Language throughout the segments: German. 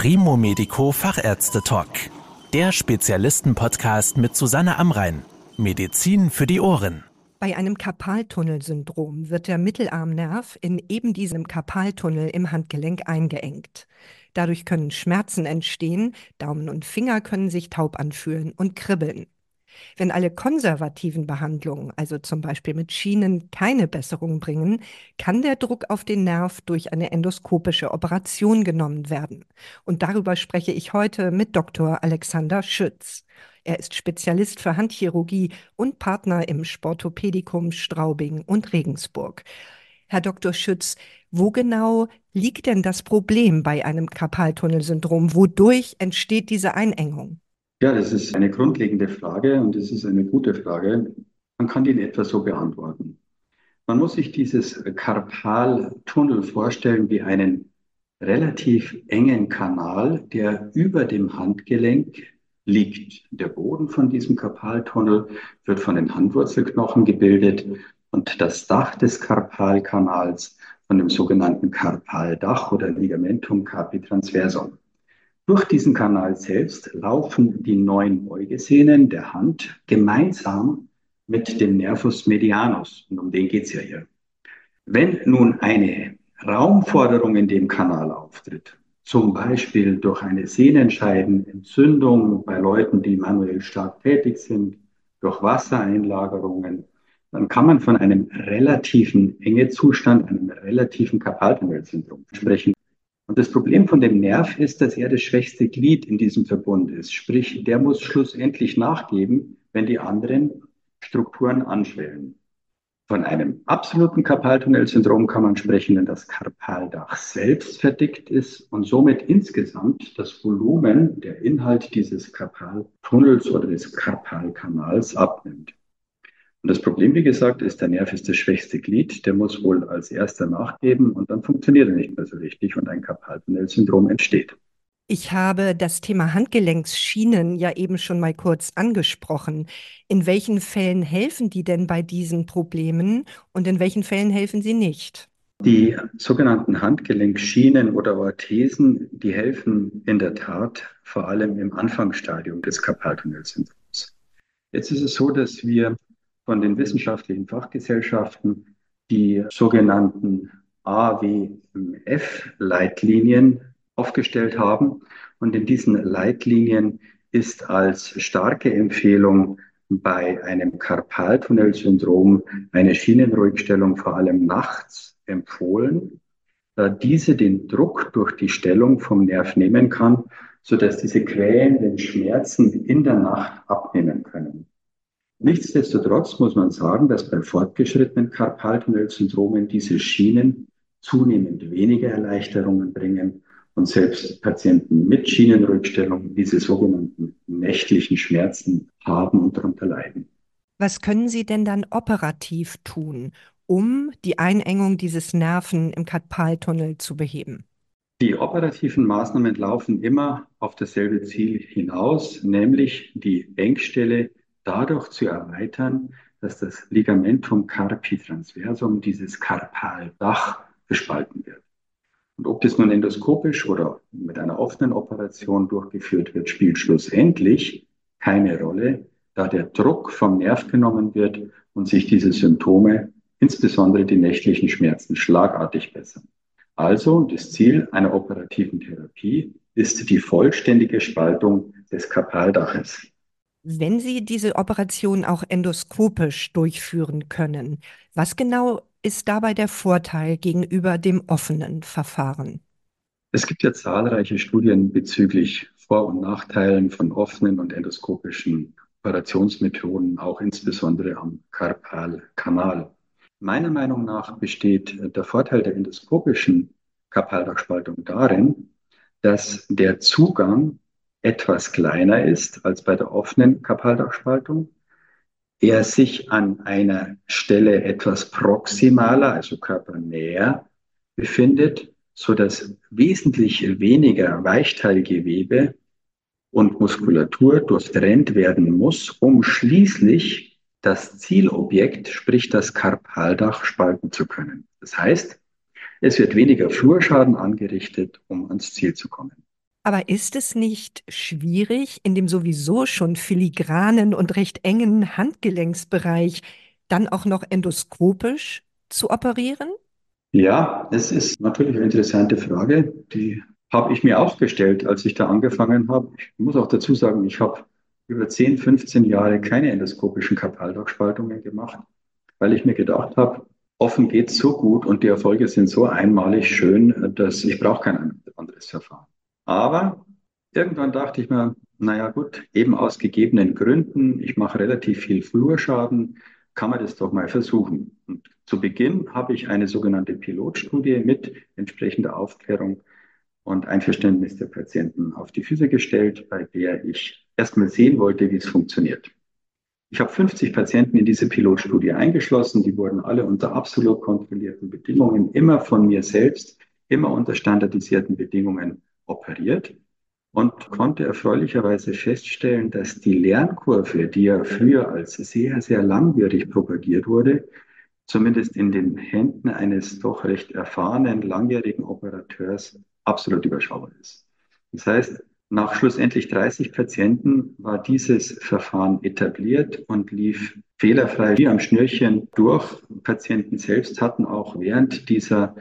Primo Medico Fachärzte Talk. Der Spezialisten-Podcast mit Susanne Amrein. Medizin für die Ohren. Bei einem Karpaltunnelsyndrom wird der Mittelarmnerv in eben diesem Karpaltunnel im Handgelenk eingeengt. Dadurch können Schmerzen entstehen, Daumen und Finger können sich taub anfühlen und kribbeln. Wenn alle konservativen Behandlungen, also zum Beispiel mit Schienen, keine Besserung bringen, kann der Druck auf den Nerv durch eine endoskopische Operation genommen werden. Und darüber spreche ich heute mit Dr. Alexander Schütz. Er ist Spezialist für Handchirurgie und Partner im Sportopädikum Straubing und Regensburg. Herr Dr. Schütz, wo genau liegt denn das Problem bei einem Karpaltunnelsyndrom? Wodurch entsteht diese Einengung? Ja, das ist eine grundlegende Frage und es ist eine gute Frage. Man kann die in etwa so beantworten. Man muss sich dieses Karpaltunnel vorstellen wie einen relativ engen Kanal, der über dem Handgelenk liegt. Der Boden von diesem Karpaltunnel wird von den Handwurzelknochen gebildet und das Dach des Karpalkanals von dem sogenannten Karpaldach oder Ligamentum carpi transversum. Durch diesen Kanal selbst laufen die neun Beugesehnen der Hand gemeinsam mit dem Nervus medianus. Und um den geht es ja hier. Wenn nun eine Raumforderung in dem Kanal auftritt, zum Beispiel durch eine Sehnenscheidenentzündung bei Leuten, die manuell stark tätig sind, durch Wassereinlagerungen, dann kann man von einem relativen Engezustand, einem relativen Karpaltunnelsyndrom sprechen. Das Problem von dem Nerv ist, dass er das schwächste Glied in diesem Verbund ist. Sprich, der muss schlussendlich nachgeben, wenn die anderen Strukturen anschwellen. Von einem absoluten Karpaltunnelsyndrom kann man sprechen, wenn das Karpaldach selbst verdickt ist und somit insgesamt das Volumen, der Inhalt dieses Karpaltunnels oder des Karpalkanals abnimmt. Und das Problem, wie gesagt, ist, der Nerv ist das schwächste Glied. Der muss wohl als erster nachgeben und dann funktioniert er nicht mehr so richtig und ein Karpaltunnelsyndrom entsteht. Ich habe das Thema Handgelenksschienen ja eben schon mal kurz angesprochen. In welchen Fällen helfen die denn bei diesen Problemen und in welchen Fällen helfen sie nicht? Die sogenannten Handgelenkschienen oder Orthesen, die helfen in der Tat vor allem im Anfangsstadium des Karpaltunnelsyndroms. Jetzt ist es so, dass wir von den wissenschaftlichen Fachgesellschaften die sogenannten AWF-Leitlinien aufgestellt haben. Und in diesen Leitlinien ist als starke Empfehlung bei einem Karpaltunnelsyndrom eine Schienenruhigstellung vor allem nachts empfohlen, da diese den Druck durch die Stellung vom Nerv nehmen kann, sodass diese quälenden Schmerzen in der Nacht abnehmen können. Nichtsdestotrotz muss man sagen, dass bei fortgeschrittenen Karpaltunnelsyndromen diese Schienen zunehmend weniger Erleichterungen bringen und selbst Patienten mit Schienenrückstellung diese sogenannten nächtlichen Schmerzen haben und darunter leiden. Was können Sie denn dann operativ tun, um die Einengung dieses Nerven im Karpaltunnel zu beheben? Die operativen Maßnahmen laufen immer auf dasselbe Ziel hinaus, nämlich die Engstelle dadurch zu erweitern, dass das Ligamentum carpi transversum, dieses Karpaldach, gespalten wird. Und ob das nun endoskopisch oder mit einer offenen Operation durchgeführt wird, spielt schlussendlich keine Rolle, da der Druck vom Nerv genommen wird und sich diese Symptome, insbesondere die nächtlichen Schmerzen, schlagartig bessern. Also das Ziel einer operativen Therapie ist die vollständige Spaltung des Karpaldaches. Wenn Sie diese Operation auch endoskopisch durchführen können, was genau ist dabei der Vorteil gegenüber dem offenen Verfahren? Es gibt ja zahlreiche Studien bezüglich Vor- und Nachteilen von offenen und endoskopischen Operationsmethoden, auch insbesondere am Karpalkanal. Meiner Meinung nach besteht der Vorteil der endoskopischen Karpaldachspaltung darin, dass der Zugang etwas kleiner ist als bei der offenen Karpaldachspaltung, er sich an einer Stelle etwas proximaler, also körpernäher befindet, so dass wesentlich weniger Weichteilgewebe und Muskulatur durchtrennt werden muss, um schließlich das Zielobjekt, sprich das Karpaldach, spalten zu können. Das heißt, es wird weniger Flurschaden angerichtet, um ans Ziel zu kommen. Aber ist es nicht schwierig, in dem sowieso schon filigranen und recht engen Handgelenksbereich dann auch noch endoskopisch zu operieren? Ja, es ist natürlich eine interessante Frage, die habe ich mir auch gestellt, als ich da angefangen habe. Ich muss auch dazu sagen, ich habe über 10, 15 Jahre keine endoskopischen Kapaldachspaltungen gemacht, weil ich mir gedacht habe, offen geht so gut und die Erfolge sind so einmalig schön, dass ich brauche kein anderes Verfahren. Aber irgendwann dachte ich mir, naja gut, eben aus gegebenen Gründen, ich mache relativ viel Flurschaden, kann man das doch mal versuchen. Und zu Beginn habe ich eine sogenannte Pilotstudie mit entsprechender Aufklärung und Einverständnis der Patienten auf die Füße gestellt, bei der ich erstmal sehen wollte, wie es funktioniert. Ich habe 50 Patienten in diese Pilotstudie eingeschlossen. Die wurden alle unter absolut kontrollierten Bedingungen, immer von mir selbst, immer unter standardisierten Bedingungen operiert und konnte erfreulicherweise feststellen, dass die Lernkurve, die ja früher als sehr, sehr langwierig propagiert wurde, zumindest in den Händen eines doch recht erfahrenen, langjährigen Operateurs absolut überschaubar ist. Das heißt, nach schlussendlich 30 Patienten war dieses Verfahren etabliert und lief fehlerfrei wie am Schnürchen durch. Patienten selbst hatten auch während dieser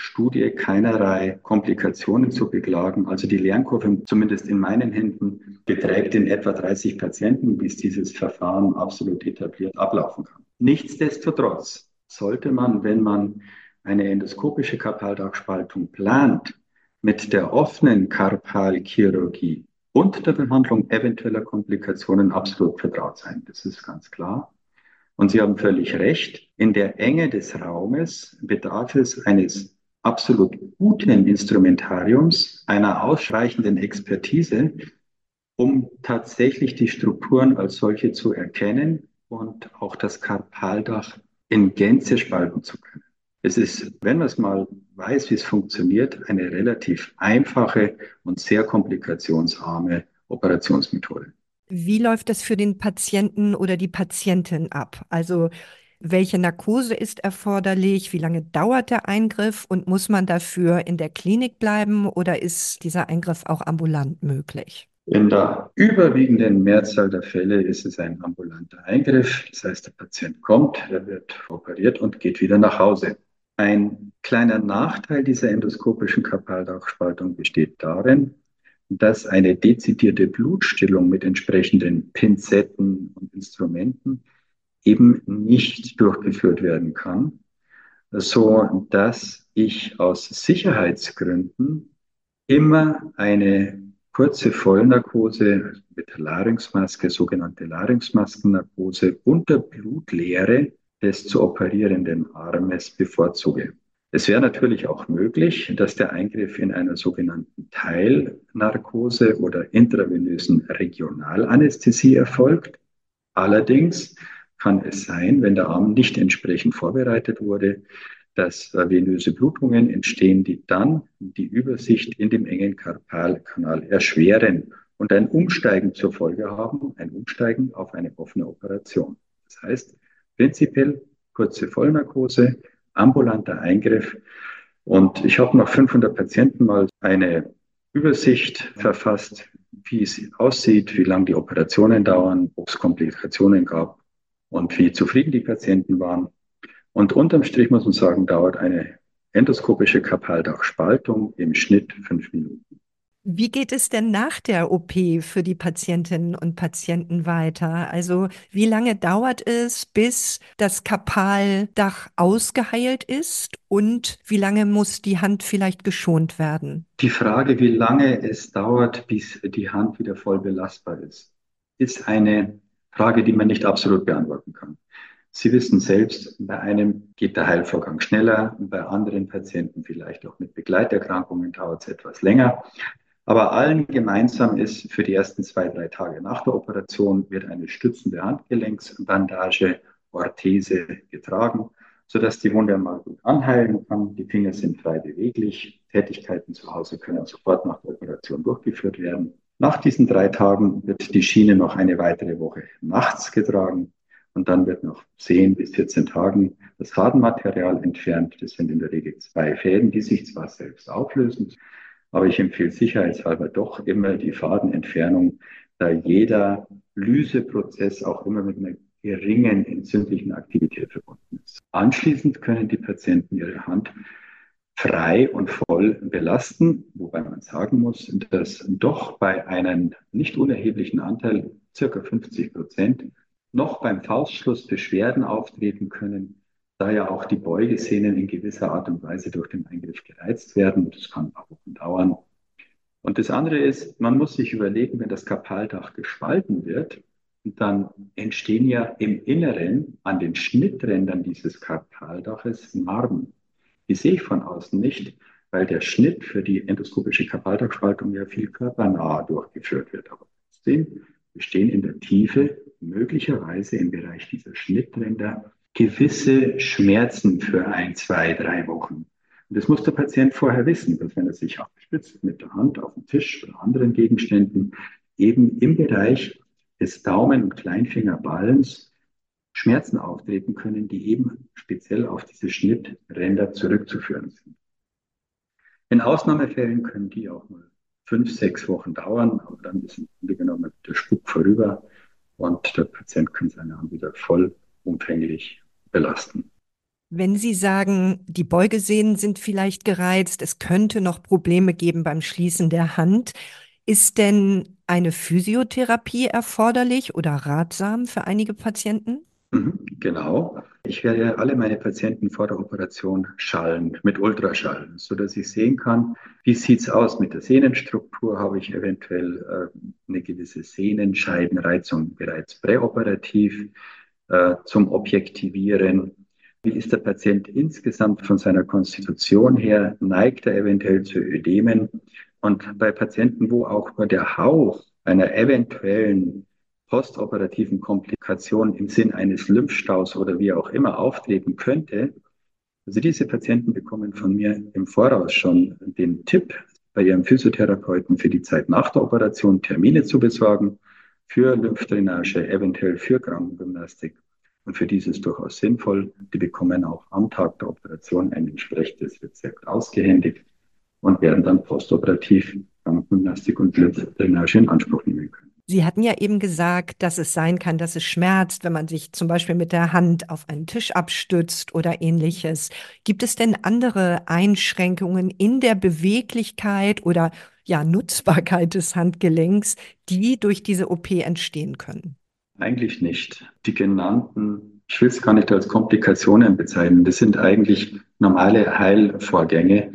Pilotstudie keinerlei Komplikationen zu beklagen. Also die Lernkurve, zumindest in meinen Händen, beträgt in etwa 30 Patienten, bis dieses Verfahren absolut etabliert ablaufen kann. Nichtsdestotrotz sollte man, wenn man eine endoskopische Karpaldachspaltung plant, mit der offenen Karpalchirurgie und der Behandlung eventueller Komplikationen absolut vertraut sein. Das ist ganz klar. Und Sie haben völlig recht. In der Enge des Raumes bedarf es eines absolut guten Instrumentariums, einer ausreichenden Expertise, um tatsächlich die Strukturen als solche zu erkennen und auch das Karpaldach in Gänze spalten zu können. Es ist, wenn man es mal weiß, wie es funktioniert, eine relativ einfache und sehr komplikationsarme Operationsmethode. Wie läuft das für den Patienten oder die Patientin ab? Also welche Narkose ist erforderlich? Wie lange dauert der Eingriff? Und muss man dafür in der Klinik bleiben oder ist dieser Eingriff auch ambulant möglich? In der überwiegenden Mehrzahl der Fälle ist es ein ambulanter Eingriff. Das heißt, der Patient kommt, er wird operiert und geht wieder nach Hause. Ein kleiner Nachteil dieser endoskopischen Kapaldachspaltung besteht darin, dass eine dezidierte Blutstillung mit entsprechenden Pinzetten und Instrumenten eben nicht durchgeführt werden kann, so dass ich aus Sicherheitsgründen immer eine kurze Vollnarkose mit Larynxmaske, sogenannte Larynxmaskennarkose unter Blutleere des zu operierenden Armes bevorzuge. Es wäre natürlich auch möglich, dass der Eingriff in einer sogenannten Teilnarkose oder intravenösen Regionalanästhesie erfolgt. Allerdings kann es sein, wenn der Arm nicht entsprechend vorbereitet wurde, dass venöse Blutungen entstehen, die dann die Übersicht in dem engen Karpalkanal erschweren und ein Umsteigen zur Folge haben, ein Umsteigen auf eine offene Operation. Das heißt, Prinzipiell kurze Vollnarkose, ambulanter Eingriff. Und ich habe nach 500 Patienten mal eine Übersicht verfasst, wie es aussieht, wie lange die Operationen dauern, ob es Komplikationen gab und wie zufrieden die Patienten waren. Und unterm Strich muss man sagen, dauert eine endoskopische Kapaldachspaltung im Schnitt fünf Minuten. Wie geht es denn nach der OP für die Patientinnen und Patienten weiter? Also wie lange dauert es, bis das Kapaldach ausgeheilt ist und wie lange muss die Hand vielleicht geschont werden? Die Frage, wie lange es dauert, bis die Hand wieder voll belastbar ist, ist eine Frage, die man nicht absolut beantworten kann. Sie wissen selbst, bei einem geht der Heilvorgang schneller, bei anderen Patienten vielleicht auch mit Begleiterkrankungen dauert es etwas länger. Aber allen gemeinsam ist, für die ersten zwei, drei Tage nach der Operation wird eine stützende Handgelenksbandage, Orthese getragen, sodass die Wunde mal gut anheilen kann. Die Finger sind frei beweglich. Tätigkeiten zu Hause können sofort nach der Operation durchgeführt werden. Nach diesen drei Tagen wird die Schiene noch eine weitere Woche nachts getragen und dann wird noch 10 bis 14 Tagen das Fadenmaterial entfernt. Das sind in der Regel zwei Fäden, die sich zwar selbst auflösen, Aber ich empfehle sicherheitshalber doch immer die Fadenentfernung, da jeder Lyseprozess auch immer mit einer geringen entzündlichen Aktivität verbunden ist. Anschließend können die Patienten ihre Hand frei und voll belasten, wobei man sagen muss, dass doch bei einem nicht unerheblichen Anteil, circa 50 Prozent, noch beim Faustschluss Beschwerden auftreten können, da ja auch die Beugesehnen in gewisser Art und Weise durch den Eingriff gereizt werden. Das kann auch Wochen dauern. Und das andere ist, man muss sich überlegen, wenn das Kapaldach gespalten wird, dann entstehen ja im Inneren an den Schnitträndern dieses Kapaldaches Narben. Die sehe ich von außen nicht, weil der Schnitt für die endoskopische Kapaldachspaltung ja viel körpernah durchgeführt wird. Aber trotzdem bestehen in der Tiefe möglicherweise im Bereich dieser Schnittränder gewisse Schmerzen für ein, zwei, drei Wochen. Und das muss der Patient vorher wissen, dass wenn er sich abspitzt mit der Hand auf dem Tisch oder anderen Gegenständen, eben im Bereich des Daumen- und Kleinfingerballens Schmerzen auftreten können, die eben speziell auf diese Schnittränder zurückzuführen sind. In Ausnahmefällen können die auch mal fünf, sechs Wochen dauern, aber dann ist im Grunde genommen der Spuk vorüber und der Patient kann seine Hand wieder vollumfänglich belasten. Wenn Sie sagen, die Beugesehnen sind vielleicht gereizt, es könnte noch Probleme geben beim Schließen der Hand, ist denn eine Physiotherapie erforderlich oder ratsam für einige Patienten? Mhm, genau. Ich werde alle meine Patienten vor der Operation schallen mit Ultraschall, so dass ich sehen kann, wie sieht's aus mit der Sehnenstruktur? Habe ich eventuell äh, eine gewisse Sehnenscheidenreizung bereits präoperativ äh, zum Objektivieren? Wie ist der Patient insgesamt von seiner Konstitution her? Neigt er eventuell zu Ödemen? Und bei Patienten, wo auch nur der Hauch einer eventuellen postoperativen Komplikation im Sinn eines Lymphstaus oder wie auch immer auftreten könnte, also diese Patienten bekommen von mir im Voraus schon den Tipp, bei ihrem Physiotherapeuten für die Zeit nach der Operation Termine zu besorgen, für Lymphdrainage, eventuell für Krankengymnastik und für dieses durchaus sinnvoll. Die bekommen auch am Tag der Operation ein entsprechendes Rezept ausgehändigt und werden dann postoperativ Krankengymnastik und Lymphdrainage in Anspruch nehmen können. Sie hatten ja eben gesagt, dass es sein kann, dass es schmerzt, wenn man sich zum Beispiel mit der Hand auf einen Tisch abstützt oder ähnliches. Gibt es denn andere Einschränkungen in der Beweglichkeit oder ja, Nutzbarkeit des Handgelenks, die durch diese OP entstehen können? Eigentlich nicht. Die genannten, ich will es gar nicht als Komplikationen bezeichnen, das sind eigentlich normale Heilvorgänge.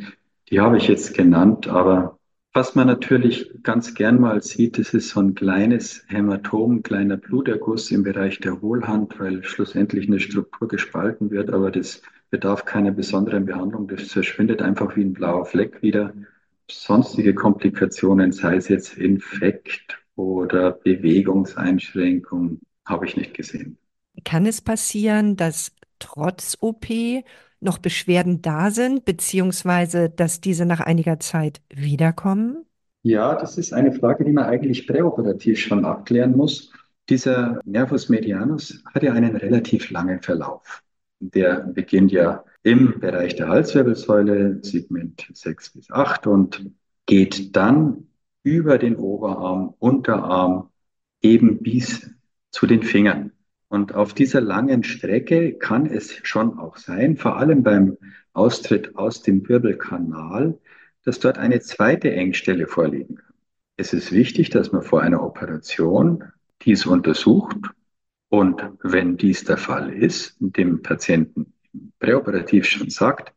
Die habe ich jetzt genannt, aber was man natürlich ganz gern mal sieht, das ist so ein kleines Hämatom, kleiner Bluterguss im Bereich der Hohlhand, weil schlussendlich eine Struktur gespalten wird, aber das bedarf keiner besonderen Behandlung. Das verschwindet einfach wie ein blauer Fleck wieder. Sonstige Komplikationen, sei es jetzt Infekt oder Bewegungseinschränkung habe ich nicht gesehen. Kann es passieren, dass trotz OP noch Beschwerden da sind, beziehungsweise dass diese nach einiger Zeit wiederkommen? Ja, das ist eine Frage, die man eigentlich präoperativ schon abklären muss. Dieser Nervus medianus hat ja einen relativ langen Verlauf. Der beginnt ja im Bereich der Halswirbelsäule, Segment 6 bis 8 und geht dann über den Oberarm, Unterarm eben bis zu den Fingern. Und auf dieser langen Strecke kann es schon auch sein, vor allem beim Austritt aus dem Wirbelkanal, dass dort eine zweite Engstelle vorliegen kann. Es ist wichtig, dass man vor einer Operation dies untersucht und wenn dies der Fall ist, dem Patienten präoperativ schon sagt,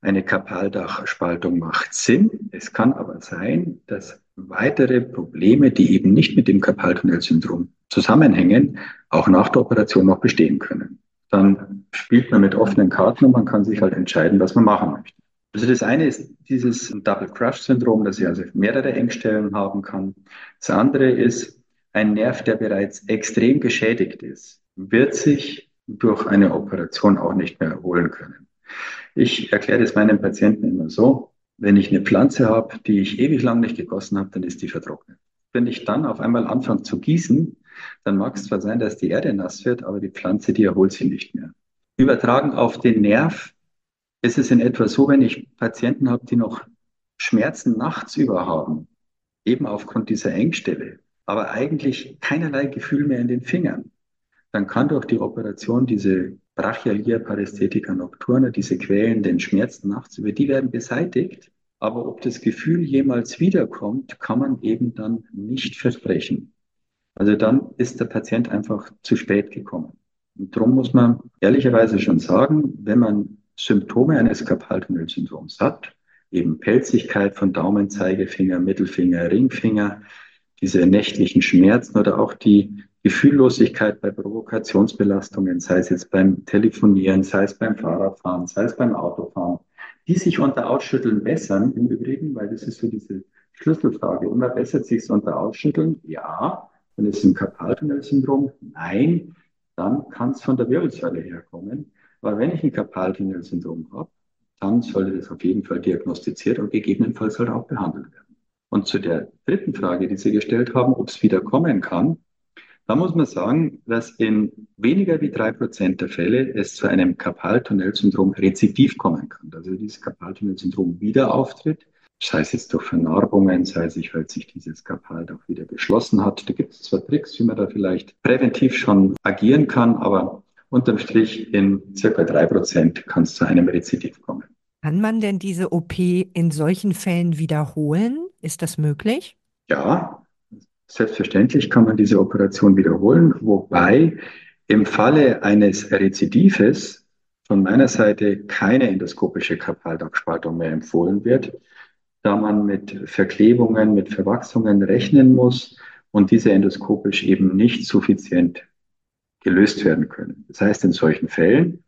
eine Kapaldachspaltung macht Sinn. Es kann aber sein, dass weitere Probleme, die eben nicht mit dem Karpaltunnelsyndrom zusammenhängen, auch nach der Operation noch bestehen können. Dann spielt man mit offenen Karten und man kann sich halt entscheiden, was man machen möchte. Also das eine ist dieses Double Crush Syndrom, dass ich also mehrere Engstellen haben kann. Das andere ist ein Nerv, der bereits extrem geschädigt ist, wird sich durch eine Operation auch nicht mehr erholen können. Ich erkläre das meinen Patienten immer so, wenn ich eine Pflanze habe, die ich ewig lang nicht gegossen habe, dann ist die vertrocknet. Wenn ich dann auf einmal anfange zu gießen, dann mag es zwar sein, dass die Erde nass wird, aber die Pflanze, die erholt sich nicht mehr. Übertragen auf den Nerv ist es in etwa so, wenn ich Patienten habe, die noch Schmerzen nachts über haben, eben aufgrund dieser Engstelle, aber eigentlich keinerlei Gefühl mehr in den Fingern, dann kann durch die Operation diese Brachialia paresthetica nocturna, diese quälenden Schmerzen nachts über, die werden beseitigt. Aber ob das Gefühl jemals wiederkommt, kann man eben dann nicht versprechen. Also dann ist der Patient einfach zu spät gekommen. Und darum muss man ehrlicherweise schon sagen, wenn man Symptome eines Karpaltunnelsyndroms hat, eben Pelzigkeit von Daumen, Zeigefinger, Mittelfinger, Ringfinger, diese nächtlichen Schmerzen oder auch die Gefühllosigkeit bei Provokationsbelastungen, sei es jetzt beim Telefonieren, sei es beim Fahrradfahren, sei es beim Autofahren, die sich unter Ausschütteln bessern im Übrigen, weil das ist so diese Schlüsselfrage. Immer bessert sich es unter Ausschütteln? Ja. Wenn es im Karpaltunnelsyndrom? Nein. Dann kann es von der Wirbelsäule herkommen. Aber wenn ich ein Karpaltunnelsyndrom habe, dann sollte das auf jeden Fall diagnostiziert und gegebenenfalls halt auch behandelt werden. Und zu der dritten Frage, die Sie gestellt haben, ob es wieder kommen kann, da muss man sagen, dass in weniger wie drei Prozent der Fälle es zu einem Karpaltunnelsyndrom rezidiv kommen kann. Also dieses Karpaltunnelsyndrom wieder auftritt, sei es jetzt durch Vernarbungen, sei es, weil sich dieses Karpal doch wieder geschlossen hat. Da gibt es zwar Tricks, wie man da vielleicht präventiv schon agieren kann, aber unterm Strich in circa drei Prozent kann es zu einem Rezidiv kommen. Kann man denn diese OP in solchen Fällen wiederholen? Ist das möglich? Ja, Selbstverständlich kann man diese Operation wiederholen, wobei im Falle eines Rezidives von meiner Seite keine endoskopische Karpalabspaltung mehr empfohlen wird, da man mit Verklebungen, mit Verwachsungen rechnen muss und diese endoskopisch eben nicht suffizient gelöst werden können. Das heißt, in solchen Fällen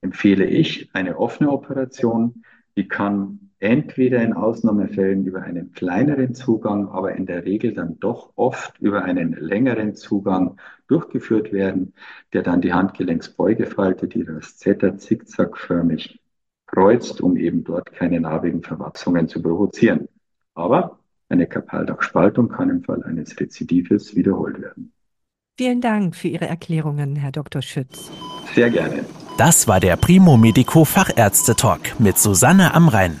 empfehle ich eine offene Operation, die kann entweder in Ausnahmefällen über einen kleineren Zugang, aber in der Regel dann doch oft über einen längeren Zugang durchgeführt werden, der dann die Handgelenksbeugefalte, die das Zeta zickzackförmig kreuzt, um eben dort keine narbigen Verwachsungen zu provozieren. Aber eine Kapaldachspaltung kann im Fall eines Rezidives wiederholt werden. Vielen Dank für Ihre Erklärungen, Herr Dr. Schütz. Sehr gerne. Das war der Primo Medico Fachärzte Talk mit Susanne Amrein.